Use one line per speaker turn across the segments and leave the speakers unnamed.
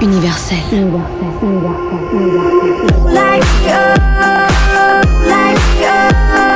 universel.
universel, universel, universel.
Like you, like you.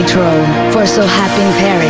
Michael for So Happy in Paris.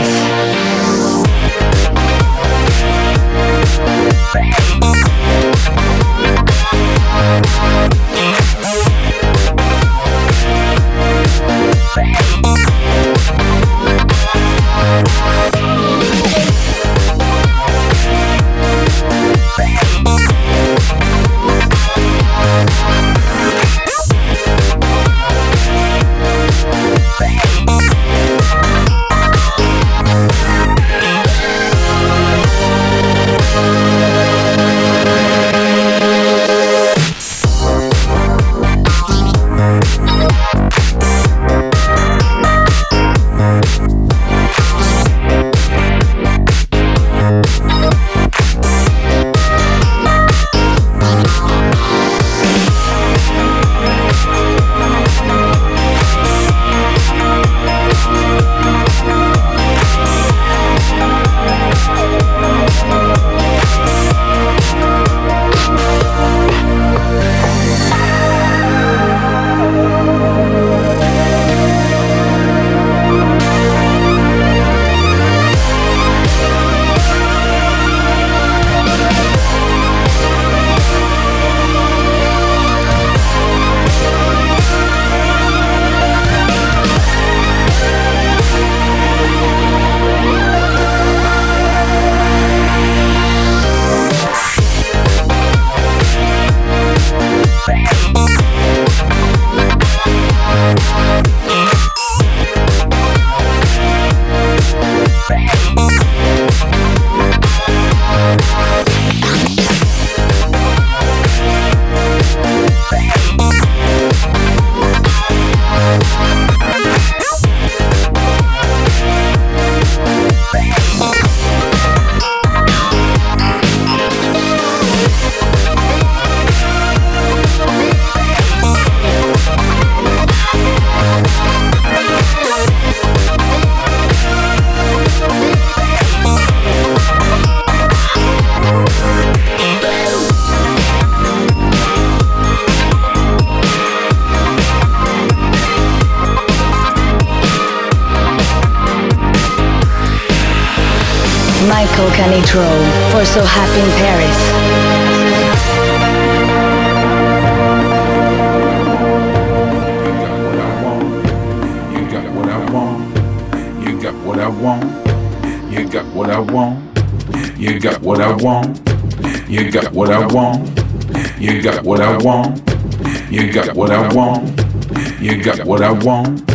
Want.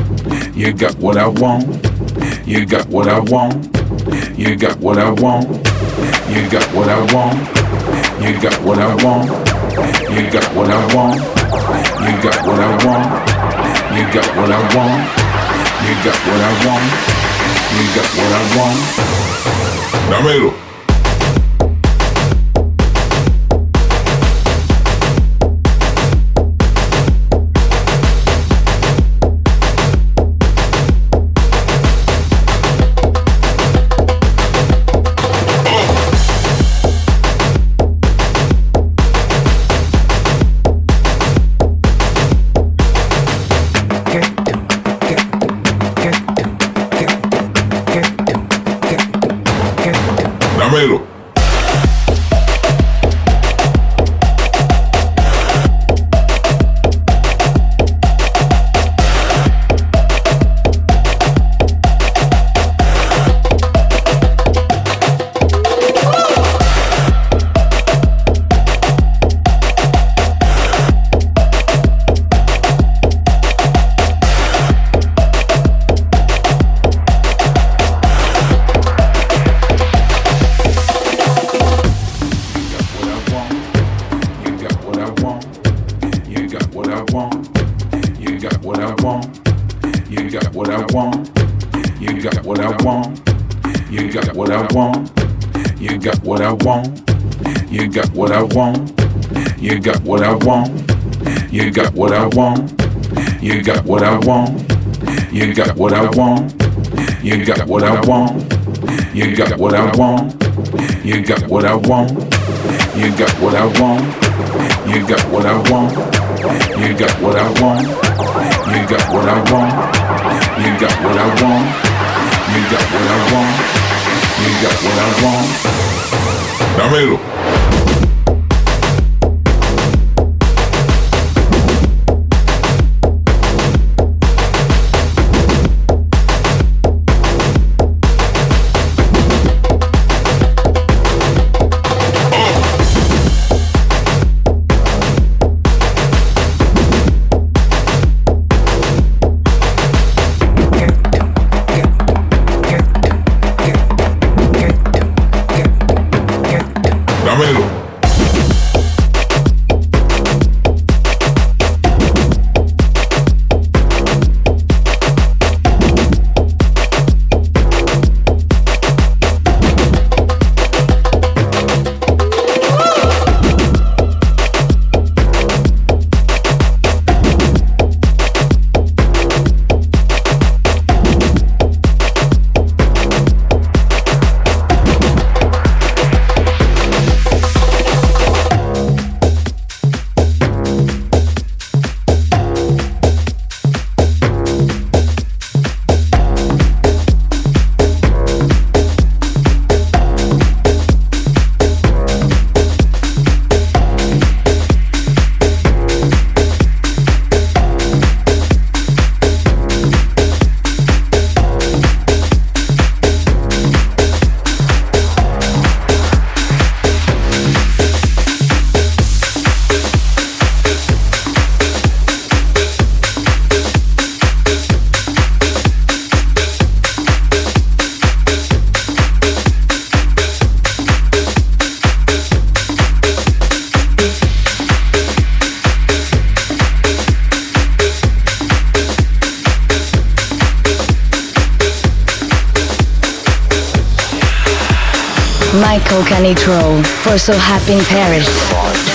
You got what I want. You got what I want. You got what I want. You got what I want. You got what I want. You got what I want. You got what I want. You got what I want. You got what I want. You got what I want. Dámelo. Want. You got what I want. You got what I want. You got what I want. You got what I want. You got what I want. You got what I want. You got what I want. You got what I want. You got what I want. Dámelo.
Michael Canitrot for So Happy in Paris.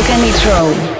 Michael Canitrot.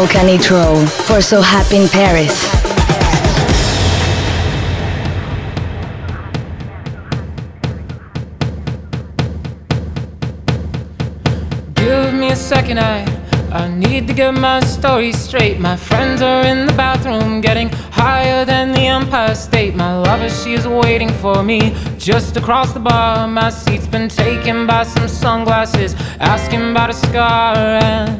Michael Canitrot for So Happy in Paris.
Give me a second, I I need to get my story straight. My friends are in the bathroom, getting higher than the Empire State. My lover, she is waiting for me just across the bar. My seat's been taken by some sunglasses, asking about a scar. And